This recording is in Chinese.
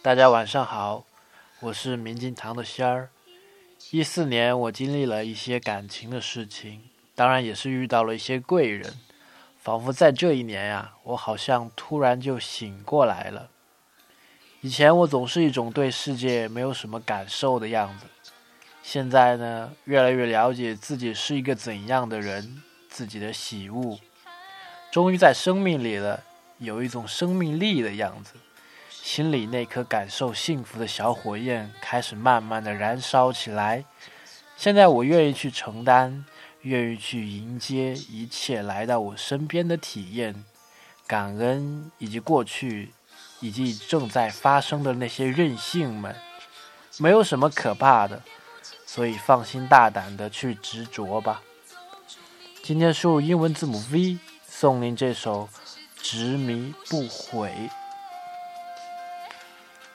大家晚上好，我是明镜堂的仙儿。一四年，我经历了一些感情的事情，当然也是遇到了一些贵人，仿佛在这一年呀，我好像突然就醒过来了。以前我总是一种对世界没有什么感受的样子，现在呢，越来越了解自己是一个怎样的人，自己的喜恶，终于在生命里了，有一种生命力的样子。心里那颗感受幸福的小火焰开始慢慢的燃烧起来。现在我愿意去承担，愿意去迎接一切来到我身边的体验，感恩以及过去以及正在发生的那些任性们，没有什么可怕的，所以放心大胆的去执着吧。今天输入英文字母 V，送您这首执迷不悔。